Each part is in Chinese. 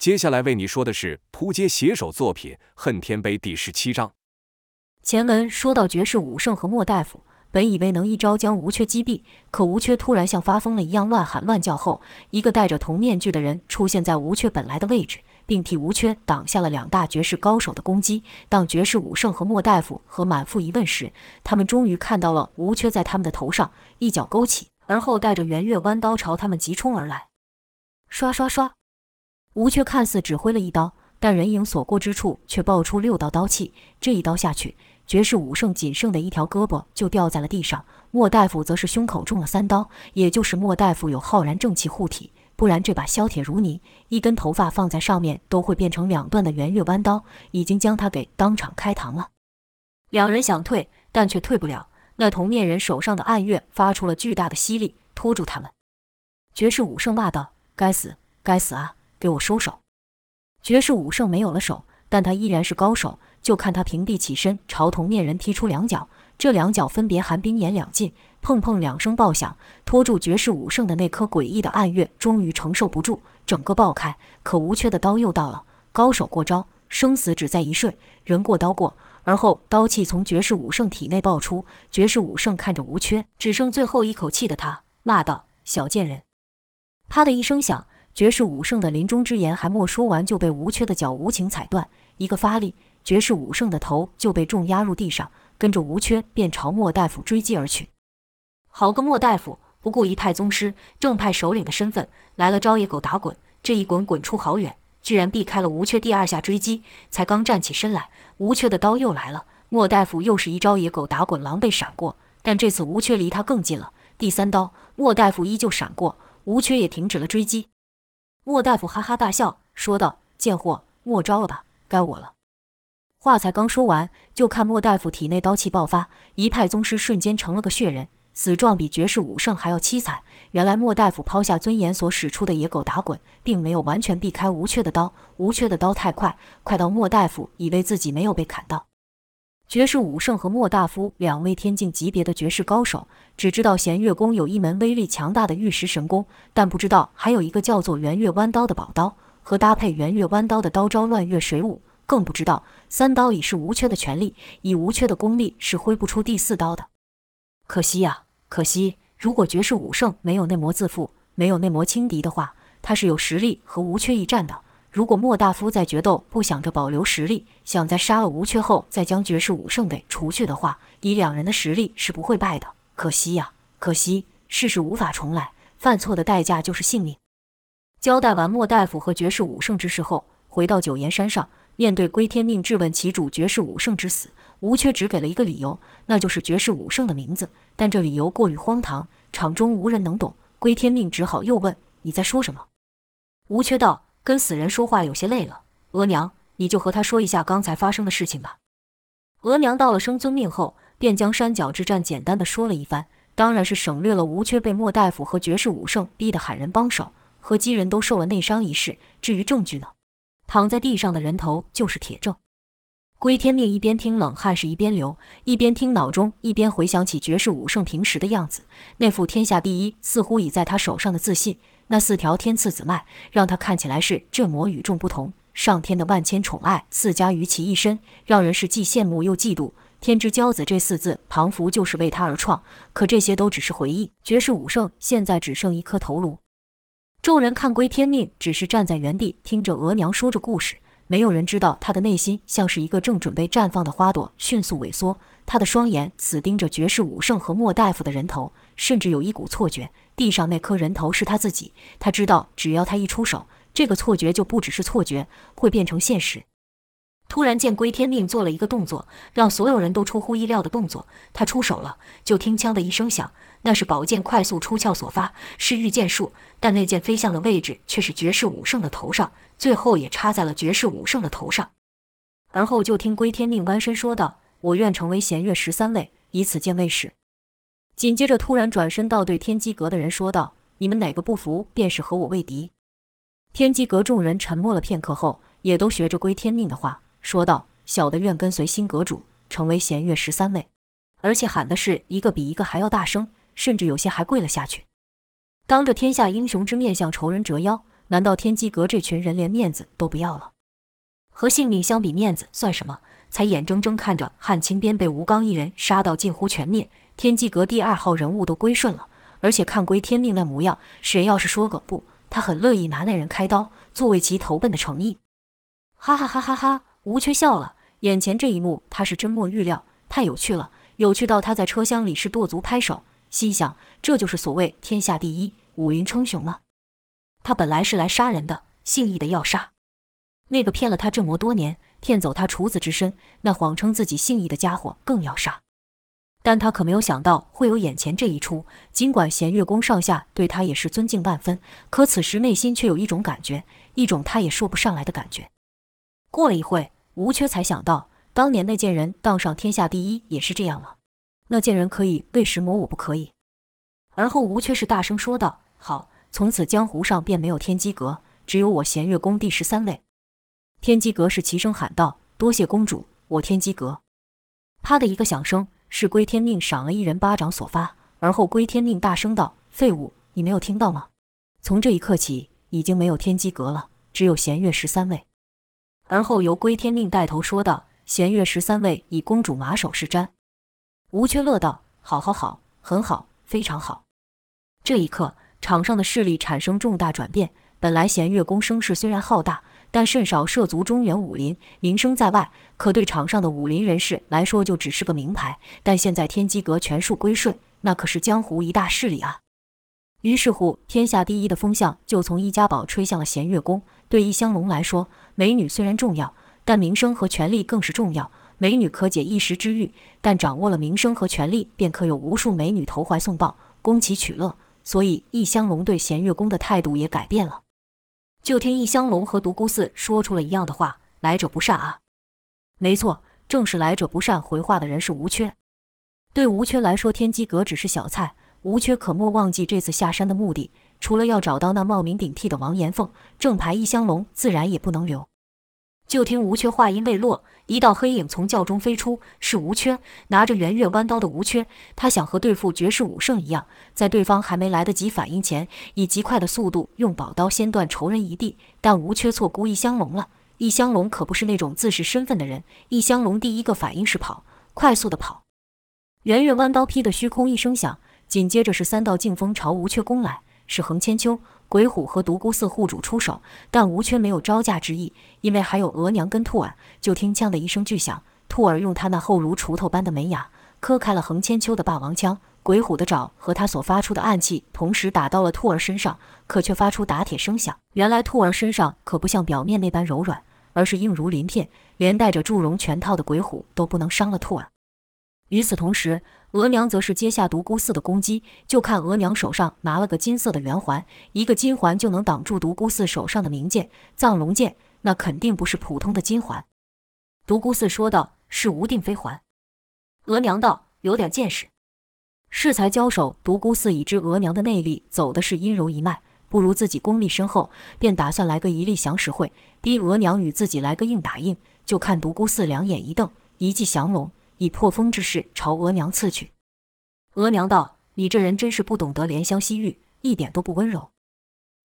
接下来为你说的是扑街写手作品《恨天碑》第十七章。前文说到绝世武圣和莫大夫。本以为能一招将吴缺击毙，可吴缺突然像发疯了一样乱喊乱叫后，一个戴着铜面具的人出现在吴缺本来的位置，并替吴缺挡下了两大绝世高手的攻击。当绝世武圣和莫大夫和满腹疑问时，他们终于看到了吴缺在他们的头上一脚勾起，而后带着圆月弯刀朝他们急冲而来。刷刷刷，吴缺看似只挥了一刀，但人影所过之处却爆出六道刀气，这一刀下去。绝世武圣仅剩的一条胳膊就掉在了地上，莫大夫则是胸口中了三刀，也就是莫大夫有浩然正气护体，不然这把削铁如泥、一根头发放在上面都会变成两段的圆月弯刀，已经将他给当场开膛了。两人想退，但却退不了，那铜面人手上的暗月发出了巨大的吸力，拖住他们。绝世武圣骂道：“该死，该死啊！给我收手！”绝世武圣没有了手，但他依然是高手。就看他平地起身，朝铜面人踢出两脚，这两脚分别寒冰炎两劲，砰砰两声爆响，拖住绝世武圣的那颗诡异的暗月终于承受不住，整个爆开。可吴缺的刀又到了，高手过招，生死只在一瞬，人过刀过，而后刀气从绝世武圣体内爆出。绝世武圣看着吴缺，只剩最后一口气的他，骂道：“小贱人！”啪的一声响，绝世武圣的临终之言还没说完，就被吴缺的脚无情踩断，一个发力。绝世武圣的头就被重压入地上，跟着吴缺便朝莫大夫追击而去。好个莫大夫，不顾一派宗师、正派首领的身份，来了招野狗打滚，这一滚滚出好远，居然避开了吴缺第二下追击。才刚站起身来，吴缺的刀又来了，莫大夫又是一招野狗打滚，狼狈闪过。但这次吴缺离他更近了，第三刀，莫大夫依旧闪过，吴缺也停止了追击。莫大夫哈哈大笑，说道：“贱货，莫招了吧，该我了。”话才刚说完，就看莫大夫体内刀气爆发，一派宗师瞬间成了个血人，死状比绝世武圣还要凄惨。原来莫大夫抛下尊严所使出的野狗打滚，并没有完全避开吴缺的刀，吴缺的刀太快，快到莫大夫以为自己没有被砍到。绝世武圣和莫大夫两位天境级别的绝世高手，只知道弦月宫有一门威力强大的玉石神功，但不知道还有一个叫做圆月弯刀的宝刀，和搭配圆月弯刀的刀招乱月水舞。更不知道，三刀已是无缺的全力，以无缺的功力是挥不出第四刀的。可惜呀，可惜！如果绝世武圣没有内魔自负，没有内魔轻敌的话，他是有实力和无缺一战的。如果莫大夫在决斗不想着保留实力，想在杀了吴缺后再将绝世武圣给除去的话，以两人的实力是不会败的。可惜呀，可惜！世事无法重来，犯错的代价就是性命。交代完莫大夫和绝世武圣之事后，回到九岩山上。面对归天命质问其主绝世武圣之死，吴缺只给了一个理由，那就是绝世武圣的名字。但这理由过于荒唐，场中无人能懂。归天命只好又问：“你在说什么？”吴缺道：“跟死人说话有些累了，额娘，你就和他说一下刚才发生的事情吧。”额娘到了生尊命后，便将山脚之战简单的说了一番，当然是省略了吴缺被莫大夫和绝世武圣逼得喊人帮手，和几人都受了内伤一事。至于证据呢？躺在地上的人头就是铁证。归天命一边听冷汗是一边流，一边听脑中一边回想起绝世武圣平时的样子，那副天下第一似乎已在他手上的自信，那四条天赐子脉让他看起来是这么与众不同。上天的万千宠爱赐加于其一身，让人是既羡慕又嫉妒。天之骄子这四字庞福就是为他而创，可这些都只是回忆。绝世武圣现在只剩一颗头颅。众人看归天命，只是站在原地听着额娘说着故事，没有人知道他的内心像是一个正准备绽放的花朵，迅速萎缩。他的双眼死盯着绝世武圣和莫大夫的人头，甚至有一股错觉，地上那颗人头是他自己。他知道，只要他一出手，这个错觉就不只是错觉，会变成现实。突然见归天命做了一个动作，让所有人都出乎意料的动作。他出手了，就听“枪”的一声响，那是宝剑快速出鞘所发，是御剑术。但那剑飞向的位置却是绝世武圣的头上，最后也插在了绝世武圣的头上。而后就听归天命弯身说道：“我愿成为弦月十三位，以此剑为誓。”紧接着突然转身到对天机阁的人说道：“你们哪个不服，便是和我为敌。”天机阁众人沉默了片刻后，也都学着归天命的话。说道：“小的愿跟随新阁主，成为弦月十三位，而且喊的是一个比一个还要大声，甚至有些还跪了下去。当着天下英雄之面向仇人折腰，难道天机阁这群人连面子都不要了？和性命相比，面子算什么？才眼睁睁看着汉青边被吴刚一人杀到近乎全灭，天机阁第二号人物都归顺了，而且看归天命那模样，谁要是说个不，他很乐意拿那人开刀，作为其投奔的诚意。哈哈哈哈哈！吴缺笑了，眼前这一幕他是真没预料，太有趣了，有趣到他在车厢里是跺足拍手，心想这就是所谓天下第一，武云称雄了。他本来是来杀人的，姓易的要杀那个骗了他这么多年。骗走他处子之身，那谎称自己姓易的家伙更要杀，但他可没有想到会有眼前这一出。尽管弦月宫上下对他也是尊敬万分，可此时内心却有一种感觉，一种他也说不上来的感觉。过了一会，吴缺才想到，当年那贱人当上天下第一也是这样了。那贱人可以，为什么我不可以？而后吴缺是大声说道：“好，从此江湖上便没有天机阁，只有我弦月宫第十三位。”天机阁是齐声喊道：“多谢公主，我天机阁。”啪的一个响声，是归天命赏了一人巴掌所发。而后归天命大声道：“废物，你没有听到吗？从这一刻起，已经没有天机阁了，只有弦月十三位。”而后由归天命带头说道：“弦月十三位以公主马首是瞻。”吴缺乐道：“好好好，很好，非常好。”这一刻，场上的势力产生重大转变。本来弦月宫声势虽然浩大。但甚少涉足中原武林，名声在外，可对场上的武林人士来说就只是个名牌。但现在天机阁全数归顺，那可是江湖一大势力啊！于是乎，天下第一的风向就从易家堡吹向了弦月宫。对易香龙来说，美女虽然重要，但名声和权力更是重要。美女可解一时之欲，但掌握了名声和权力，便可有无数美女投怀送抱，供其取乐。所以，易香龙对弦月宫的态度也改变了。就听易香龙和独孤寺说出了一样的话：“来者不善啊！”没错，正是来者不善。回话的人是吴缺。对吴缺来说，天机阁只是小菜。吴缺可莫忘记这次下山的目的，除了要找到那冒名顶替的王延凤，正牌易香龙自然也不能留。就听吴缺话音未落，一道黑影从轿中飞出，是吴缺拿着圆月弯刀的吴缺。他想和对付绝世武圣一样，在对方还没来得及反应前，以极快的速度用宝刀先断仇人一地。但吴缺错估易香龙了，易香龙可不是那种自视身份的人。易香龙第一个反应是跑，快速的跑。圆月弯刀劈得虚空一声响，紧接着是三道劲风朝吴缺攻来，是横千秋。鬼虎和独孤寺护主出手，但吴缺没有招架之意，因为还有额娘跟兔儿。就听“锵”的一声巨响，兔儿用他那厚如锄头般的门牙磕开了横千秋的霸王枪。鬼虎的爪和他所发出的暗器同时打到了兔儿身上，可却发出打铁声响。原来兔儿身上可不像表面那般柔软，而是硬如鳞片，连带着祝融拳套的鬼虎都不能伤了兔儿。与此同时，额娘则是接下独孤四的攻击。就看额娘手上拿了个金色的圆环，一个金环就能挡住独孤四手上的名剑藏龙剑，那肯定不是普通的金环。独孤四说道：“是无定飞环。”额娘道：“有点见识。”适才交手，独孤四已知额娘的内力走的是阴柔一脉，不如自己功力深厚，便打算来个一力降十会，逼额娘与自己来个硬打硬。就看独孤四两眼一瞪，一记降龙。以破风之势朝额娘刺去，额娘道：“你这人真是不懂得怜香惜玉，一点都不温柔。”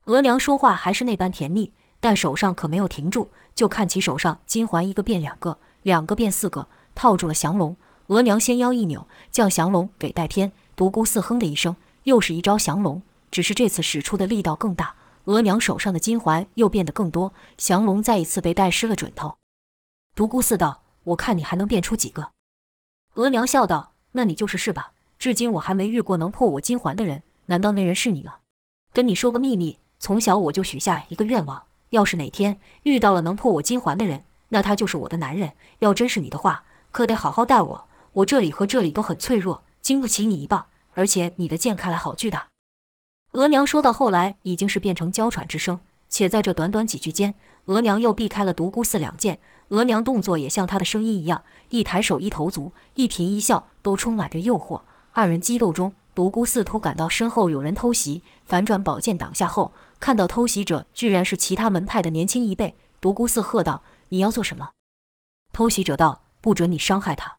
额娘说话还是那般甜蜜，但手上可没有停住。就看其手上金环一个变两个，两个变四个，套住了降龙。额娘纤腰一扭，将降龙给带偏。独孤四哼的一声，又是一招降龙，只是这次使出的力道更大。额娘手上的金环又变得更多，降龙再一次被带失了准头。独孤四道：“我看你还能变出几个？”额娘笑道：“那你就是是吧？至今我还没遇过能破我金环的人，难道那人是你吗？跟你说个秘密，从小我就许下一个愿望，要是哪天遇到了能破我金环的人，那他就是我的男人。要真是你的话，可得好好待我。我这里和这里都很脆弱，经不起你一棒。而且你的剑看来好巨大。”额娘说到后来，已经是变成娇喘之声。且在这短短几句间，额娘又避开了独孤四两剑。额娘动作也像她的声音一样，一抬手一投足，一颦一笑都充满着诱惑。二人激斗中，独孤四突感到身后有人偷袭，反转宝剑挡下后，看到偷袭者居然是其他门派的年轻一辈。独孤四喝道：“你要做什么？”偷袭者道：“不准你伤害他。”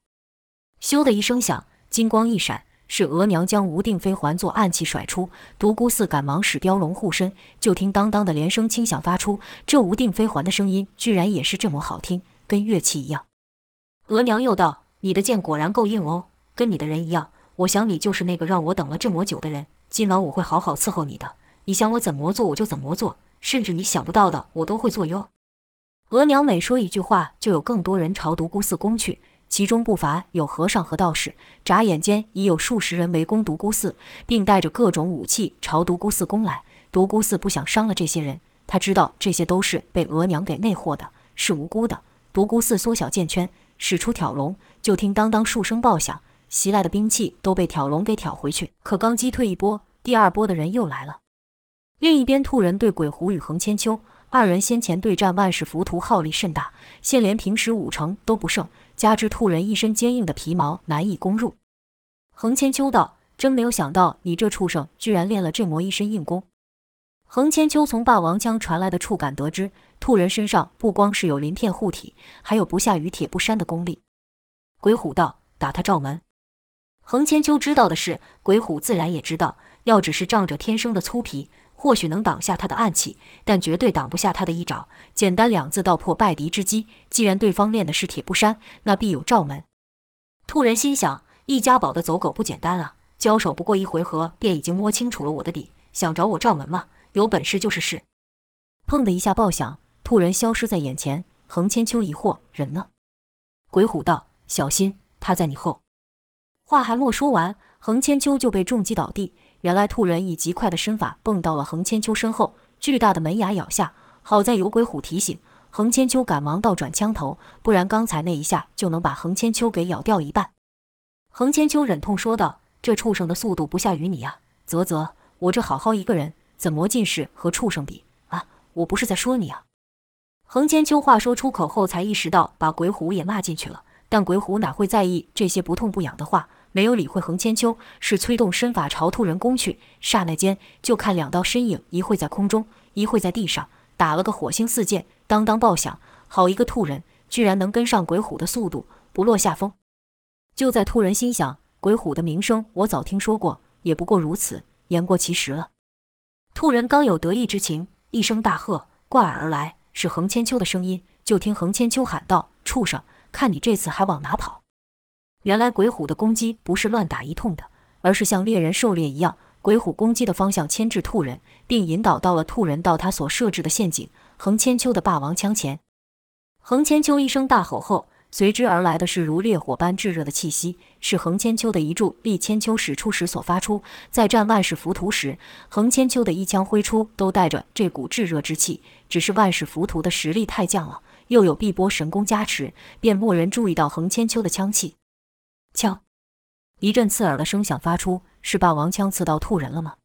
咻的一声响，金光一闪，是额娘将吴定飞还作暗器甩出，独孤四赶忙使雕龙护身。就听当当的连声轻响发出，这吴定飞还的声音居然也是这么好听，跟乐器一样。额娘又道：“你的剑果然够硬哦，跟你的人一样。我想你就是那个让我等了这么久的人。今晚我会好好伺候你的，你想我怎么做我就怎么做，甚至你想不到的我都会做哟。”额娘每说一句话，就有更多人朝独孤寺攻去。其中不乏有和尚和道士，眨眼间已有数十人围攻独孤寺，并带着各种武器朝独孤寺攻来。独孤寺不想伤了这些人，他知道这些都是被额娘给魅惑的，是无辜的。独孤寺缩小剑圈，使出挑龙，就听当当数声爆响，袭来的兵器都被挑龙给挑回去。可刚击退一波，第二波的人又来了。另一边，兔人对鬼狐与横千秋二人先前对战万世浮屠，耗力甚大，现连平时五成都不剩。加之兔人一身坚硬的皮毛，难以攻入。横千秋道：“真没有想到，你这畜生居然练了这么一身硬功。”横千秋从霸王枪传来的触感得知，兔人身上不光是有鳞片护体，还有不下于铁布衫的功力。鬼虎道：“打他罩门。”横千秋知道的是，鬼虎自然也知道，要只是仗着天生的粗皮。或许能挡下他的暗器，但绝对挡不下他的一爪。简单两字道破败敌之机。既然对方练的是铁布衫，那必有罩门。兔人心想：易家宝的走狗不简单啊！交手不过一回合，便已经摸清楚了我的底，想找我罩门吗？有本事就是试！砰的一下爆响，兔人消失在眼前。横千秋疑惑：人呢？鬼虎道：小心，他在你后。话还没说完，横千秋就被重击倒地。原来兔人以极快的身法蹦到了横千秋身后，巨大的门牙咬下。好在有鬼虎提醒，横千秋赶忙倒转枪头，不然刚才那一下就能把横千秋给咬掉一半。横千秋忍痛说道：“这畜生的速度不下于你呀！啧啧，我这好好一个人，怎么尽是和畜生比啊？我不是在说你啊！”横千秋话说出口后，才意识到把鬼虎也骂进去了，但鬼虎哪会在意这些不痛不痒的话？没有理会横千秋，是催动身法朝兔人攻去。刹那间，就看两道身影，一会在空中，一会在地上，打了个火星四溅，当当爆响。好一个兔人，居然能跟上鬼虎的速度，不落下风。就在兔人心想，鬼虎的名声我早听说过，也不过如此，言过其实了。兔人刚有得意之情，一声大喝，挂耳而来，是横千秋的声音。就听横千秋喊道：“畜生，看你这次还往哪跑！”原来鬼虎的攻击不是乱打一通的，而是像猎人狩猎一样，鬼虎攻击的方向牵制兔人，并引导到了兔人到他所设置的陷阱——横千秋的霸王枪前。横千秋一声大吼后，随之而来的是如烈火般炙热的气息，是横千秋的一柱立千秋使出时所发出。在战万世浮屠时，横千秋的一枪挥出都带着这股炙热之气，只是万世浮屠的实力太降了，又有碧波神功加持，便没人注意到横千秋的枪气。枪，一阵刺耳的声响发出，是霸王枪刺到兔人了吗？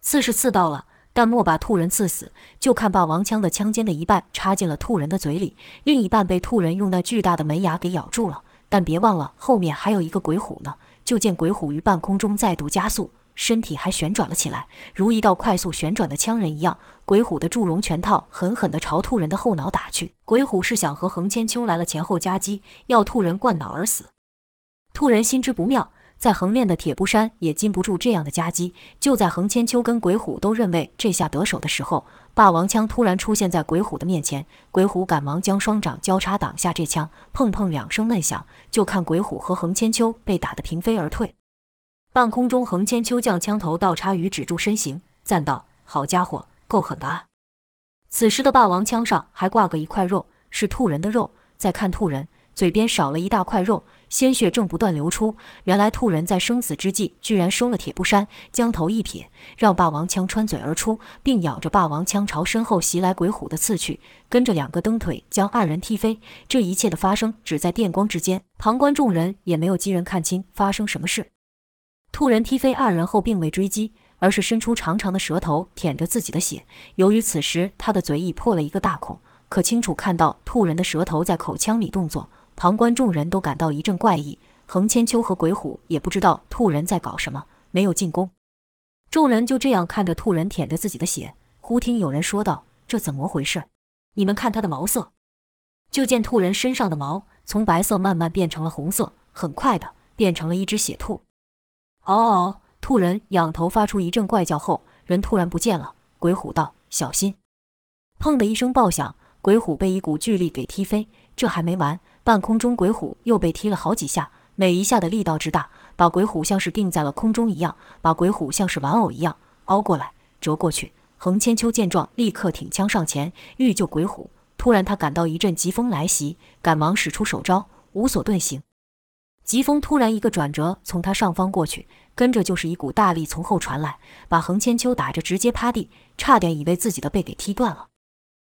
刺是刺到了，但莫把兔人刺死。就看霸王枪的枪尖的一半插进了兔人的嘴里，另一半被兔人用那巨大的门牙给咬住了。但别忘了，后面还有一个鬼虎呢。就见鬼虎于半空中再度加速，身体还旋转了起来，如一道快速旋转的枪人一样。鬼虎的祝融拳套狠狠地朝兔人的后脑打去。鬼虎是想和横千秋来了前后夹击，要兔人灌脑而死。兔人心知不妙，在横练的铁布衫也禁不住这样的夹击。就在横千秋跟鬼虎都认为这下得手的时候，霸王枪突然出现在鬼虎的面前，鬼虎赶忙将双掌交叉挡下这枪，砰砰两声闷响，就看鬼虎和横千秋被打得平飞而退。半空中，横千秋将枪头倒插于止住身形，赞道：“好家伙，够狠的啊！”此时的霸王枪上还挂个一块肉，是兔人的肉。再看兔人，嘴边少了一大块肉。鲜血正不断流出，原来兔人在生死之际居然收了铁布衫，将头一撇，让霸王枪穿嘴而出，并咬着霸王枪朝身后袭来鬼虎的刺去，跟着两个蹬腿将二人踢飞。这一切的发生只在电光之间，旁观众人也没有几人看清发生什么事。兔人踢飞二人后，并未追击，而是伸出长长的舌头舔着自己的血。由于此时他的嘴已破了一个大孔，可清楚看到兔人的舌头在口腔里动作。旁观众人都感到一阵怪异，横千秋和鬼虎也不知道兔人在搞什么，没有进攻。众人就这样看着兔人舔着自己的血。忽听有人说道：“这怎么回事？你们看他的毛色。”就见兔人身上的毛从白色慢慢变成了红色，很快的变成了一只血兔。嗷嗷嗷！兔人仰头发出一阵怪叫后，人突然不见了。鬼虎道：“小心！”砰的一声爆响，鬼虎被一股巨力给踢飞。这还没完，半空中鬼虎又被踢了好几下，每一下的力道之大，把鬼虎像是定在了空中一样，把鬼虎像是玩偶一样凹过来、折过去。横千秋见状，立刻挺枪上前欲救鬼虎。突然，他感到一阵疾风来袭，赶忙使出手招，无所遁形。疾风突然一个转折，从他上方过去，跟着就是一股大力从后传来，把横千秋打着直接趴地，差点以为自己的背给踢断了。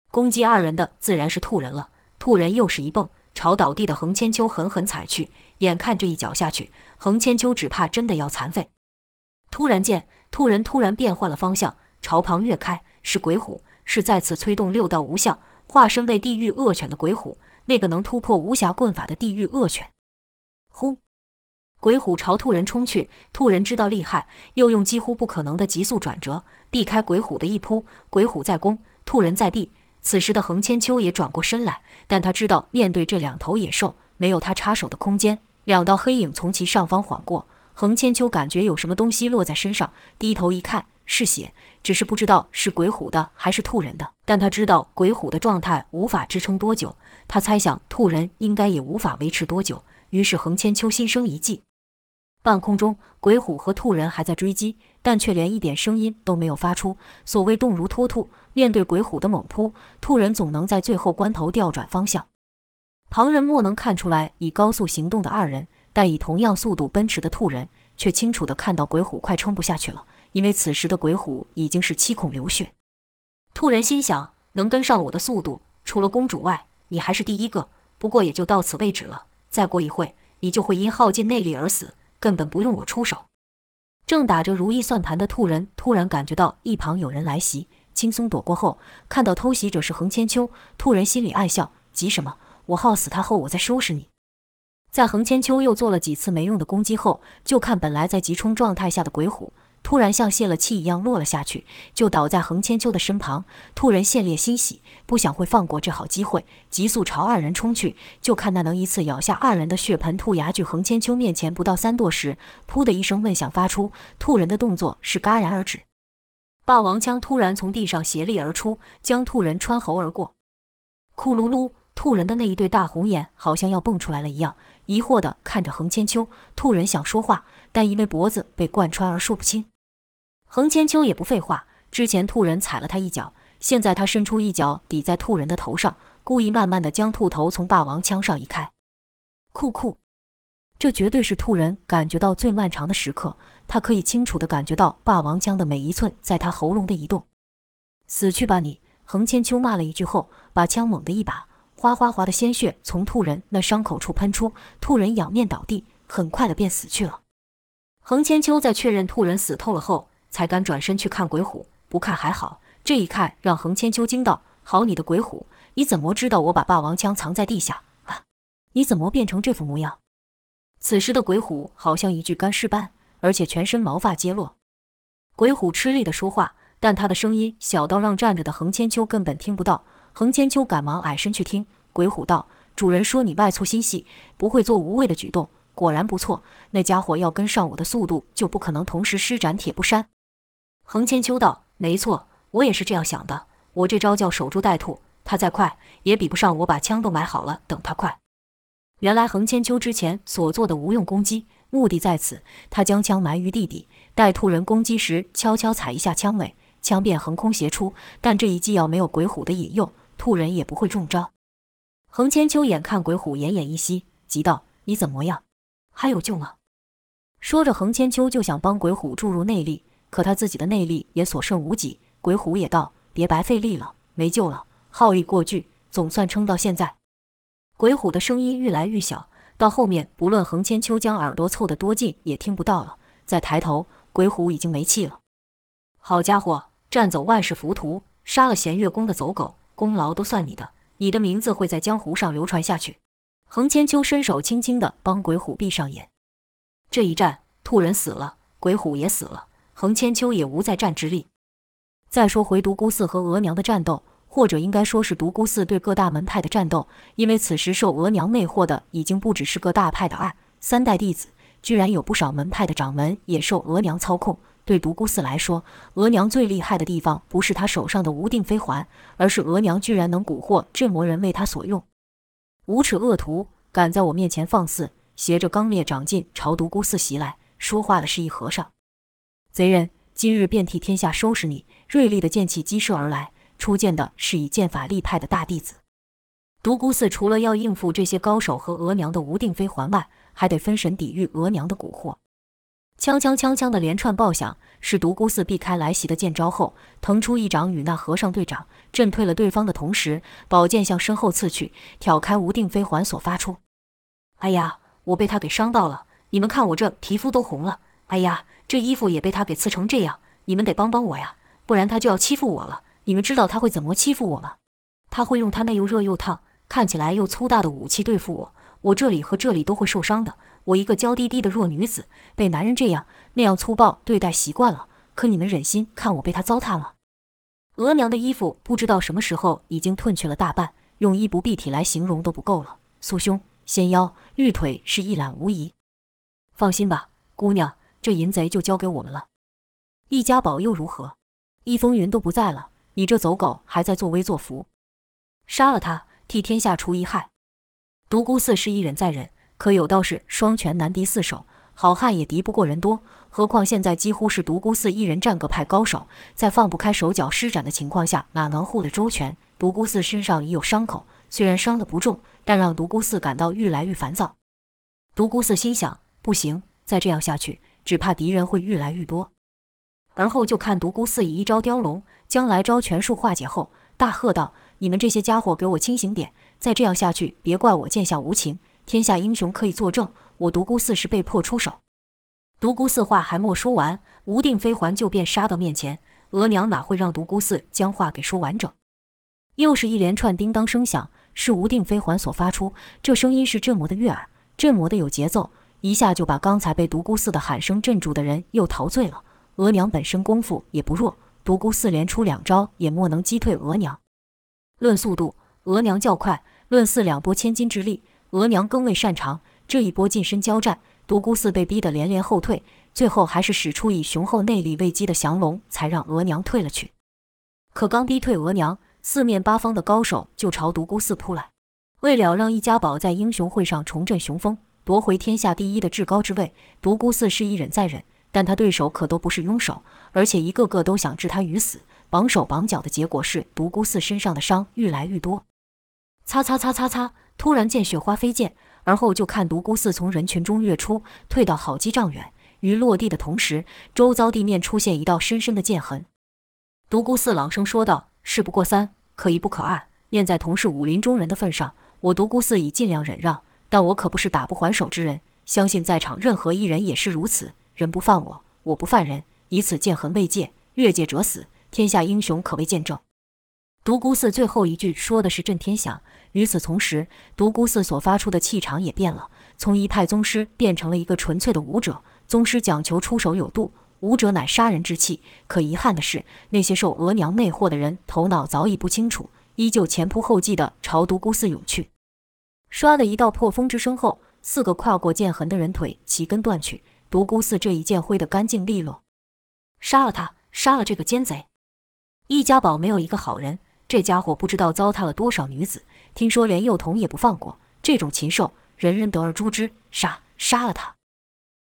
攻击二人的自然是兔人了，兔人又是一蹦，朝倒地的横千秋狠狠踩去。眼看这一脚下去，横千秋只怕真的要残废。突然间，兔人突然变换了方向，朝旁跃开，是鬼虎，是再次催动六道无相，化身为地狱恶犬的鬼虎，那个能突破无暇棍法的地狱恶犬。呼！鬼虎朝兔人冲去，兔人知道厉害，又用几乎不可能的急速转折，避开鬼虎的一扑。鬼虎在攻，兔人在避。此时的横千秋也转过身来，但他知道面对这两头野兽，没有他插手的空间。两道黑影从其上方晃过，横千秋感觉有什么东西落在身上，低头一看是血，只是不知道是鬼虎的还是兔人的。但他知道鬼虎的状态无法支撑多久，他猜想兔人应该也无法维持多久。于是横千秋心生一计，半空中鬼虎和兔人还在追击，但却连一点声音都没有发出。所谓动如脱兔，面对鬼虎的猛扑，兔人总能在最后关头调转方向。旁人莫能看出来以高速行动的二人，但以同样速度奔驰的兔人却清楚地看到鬼虎快撑不下去了，因为此时的鬼虎已经是七孔流血。兔人心想：能跟上我的速度，除了公主外，你还是第一个。不过也就到此为止了。再过一会，你就会因耗尽内力而死，根本不用我出手。正打着如意算盘的兔人突然感觉到一旁有人来袭，轻松躲过后，看到偷袭者是横千秋，兔人心里暗笑：急什么？我耗死他后，我再收拾你。在横千秋又做了几次没用的攻击后，就看本来在急冲状态下的鬼虎。突然像泄了气一样落了下去，就倒在横千秋的身旁。兔人见猎心喜，不想会放过这好机会，急速朝二人冲去。就看那能一次咬下二人的血盆兔牙距横千秋面前不到三踱时，噗的一声闷响发出，兔人的动作是戛然而止。霸王枪突然从地上斜立而出，将兔人穿喉而过。咕噜噜，兔人的那一对大红眼好像要蹦出来了一样，疑惑地看着横千秋。兔人想说话。但因为脖子被贯穿而说不清，横千秋也不废话。之前兔人踩了他一脚，现在他伸出一脚抵在兔人的头上，故意慢慢地将兔头从霸王枪上移开。酷酷，这绝对是兔人感觉到最漫长的时刻，他可以清楚地感觉到霸王枪的每一寸在他喉咙的移动。死去吧你！横千秋骂了一句后，把枪猛地一把，哗哗哗的鲜血从兔人那伤口处喷出，兔人仰面倒地，很快的便死去了。横千秋在确认兔人死透了后，才敢转身去看鬼虎。不看还好，这一看让横千秋惊到：“好你的鬼虎，你怎么知道我把霸王枪藏在地下？啊，你怎么变成这副模样？”此时的鬼虎好像一具干尸般，而且全身毛发皆落。鬼虎吃力地说话，但他的声音小到让站着的横千秋根本听不到。横千秋赶忙矮身去听，鬼虎道：“主人说你外粗心细，不会做无谓的举动。”果然不错，那家伙要跟上我的速度，就不可能同时施展铁布衫。横千秋道：“没错，我也是这样想的。我这招叫守株待兔，他再快也比不上我把枪都买好了等他快。”原来横千秋之前所做的无用攻击，目的在此。他将枪埋于地底，待兔人攻击时，悄悄踩一下枪尾，枪便横空斜出。但这一计要没有鬼虎的引诱，兔人也不会中招。横千秋眼看鬼虎奄奄一息，急道：“你怎么样？”还有救吗？说着，横千秋就想帮鬼虎注入内力，可他自己的内力也所剩无几。鬼虎也道：“别白费力了，没救了，耗力过巨，总算撑到现在。”鬼虎的声音愈来愈小，到后面不论横千秋将耳朵凑得多近，也听不到了。再抬头，鬼虎已经没气了。好家伙，战走万世浮屠，杀了弦月宫的走狗，功劳都算你的，你的名字会在江湖上流传下去。横千秋伸手轻轻地帮鬼虎闭上眼。这一战，兔人死了，鬼虎也死了，横千秋也无再战之力。再说回独孤寺和额娘的战斗，或者应该说是独孤寺对各大门派的战斗，因为此时受额娘魅惑的已经不只是各大派的二三代弟子，居然有不少门派的掌门也受额娘操控。对独孤四来说，额娘最厉害的地方不是他手上的无定飞环，而是额娘居然能蛊惑镇魔人为他所用。无耻恶徒，敢在我面前放肆！携着刚烈长劲朝独孤寺袭来，说话的是一和尚。贼人，今日便替天下收拾你！锐利的剑气激射而来，出剑的是以剑法立派的大弟子。独孤寺除了要应付这些高手和额娘的无定飞环外，还得分神抵御额娘的蛊惑。锵锵锵锵的连串爆响，是独孤四避开来袭的剑招后，腾出一掌与那和尚对掌，震退了对方的同时，宝剑向身后刺去，挑开无定飞环所发出。哎呀，我被他给伤到了！你们看我这皮肤都红了。哎呀，这衣服也被他给刺成这样，你们得帮帮我呀，不然他就要欺负我了。你们知道他会怎么欺负我吗？他会用他那又热又烫、看起来又粗大的武器对付我，我这里和这里都会受伤的。我一个娇滴滴的弱女子，被男人这样那样粗暴对待习惯了，可你们忍心看我被他糟蹋了？额娘的衣服不知道什么时候已经褪去了大半，用衣不蔽体来形容都不够了。酥胸、纤腰、玉腿是一览无遗。放心吧，姑娘，这淫贼就交给我们了。易家宝又如何？易风云都不在了，你这走狗还在作威作福？杀了他，替天下除一害。独孤四是一忍再忍。可有道是双拳难敌四手，好汉也敌不过人多。何况现在几乎是独孤四一人战各派高手，在放不开手脚施展的情况下，哪能护得周全？独孤四身上已有伤口，虽然伤得不重，但让独孤四感到愈来愈烦躁。独孤四心想：不行，再这样下去，只怕敌人会愈来愈多。而后就看独孤四以一招雕龙，将来招全术化解后，大喝道：“你们这些家伙，给我清醒点！再这样下去，别怪我剑下无情。”天下英雄可以作证，我独孤四是被迫出手。独孤四话还没说完，无定飞环就便杀到面前。额娘哪会让独孤四将话给说完整？又是一连串叮当声响，是无定飞环所发出。这声音是镇魔的悦耳，镇魔的有节奏，一下就把刚才被独孤四的喊声镇住的人又陶醉了。额娘本身功夫也不弱，独孤四连出两招也莫能击退额娘。论速度，额娘较快；论四两拨千斤之力。额娘更为擅长这一波近身交战，独孤四被逼得连连后退，最后还是使出以雄厚内力为基的降龙，才让额娘退了去。可刚逼退额娘，四面八方的高手就朝独孤四扑来。为了让易家宝在英雄会上重振雄风，夺回天下第一的至高之位，独孤四是一忍再忍，但他对手可都不是庸手，而且一个个都想置他于死，绑手绑脚的结果是独孤四身上的伤愈来愈多。擦擦擦擦擦。突然见雪花飞溅，而后就看独孤四从人群中跃出，退到好几丈远。于落地的同时，周遭地面出现一道深深的剑痕。独孤四朗声说道：“事不过三，可一不可二。念在同是武林中人的份上，我独孤四已尽量忍让。但我可不是打不还手之人，相信在场任何一人也是如此。人不犯我，我不犯人，以此剑痕为界，越界者死。天下英雄可为见证。”独孤四最后一句说的是震天响。与此同时，独孤四所发出的气场也变了，从一派宗师变成了一个纯粹的武者。宗师讲求出手有度，武者乃杀人之气。可遗憾的是，那些受额娘魅惑的人头脑早已不清楚，依旧前仆后继地朝独孤四涌去。唰的一道破风之声后，四个跨过剑痕的人腿齐根断去。独孤四这一剑挥得干净利落，杀了他，杀了这个奸贼！易家宝没有一个好人，这家伙不知道糟蹋了多少女子。听说连幼童也不放过，这种禽兽，人人得而诛之，杀杀了他！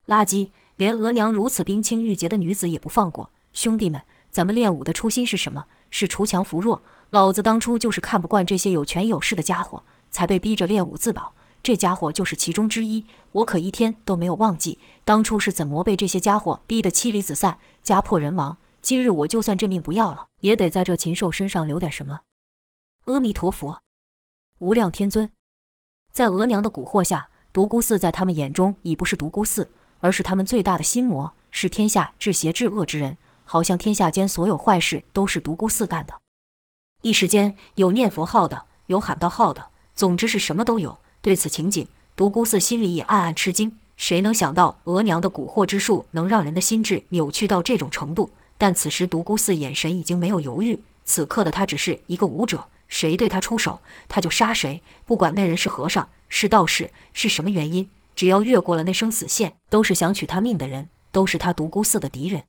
垃圾，连额娘如此冰清玉洁的女子也不放过。兄弟们，咱们练武的初心是什么？是锄强扶弱。老子当初就是看不惯这些有权有势的家伙，才被逼着练武自保。这家伙就是其中之一。我可一天都没有忘记当初是怎么被这些家伙逼得妻离子散、家破人亡。今日我就算这命不要了，也得在这禽兽身上留点什么。阿弥陀佛。无量天尊，在额娘的蛊惑下，独孤四在他们眼中已不是独孤四，而是他们最大的心魔，是天下至邪至恶之人。好像天下间所有坏事都是独孤四干的。一时间，有念佛号的，有喊道号的，总之是什么都有。对此情景，独孤四心里也暗暗吃惊。谁能想到额娘的蛊惑之术能让人的心智扭曲到这种程度？但此时独孤四眼神已经没有犹豫，此刻的他只是一个武者。谁对他出手，他就杀谁，不管那人是和尚、是道士，是什么原因，只要越过了那生死线，都是想取他命的人，都是他独孤寺的敌人。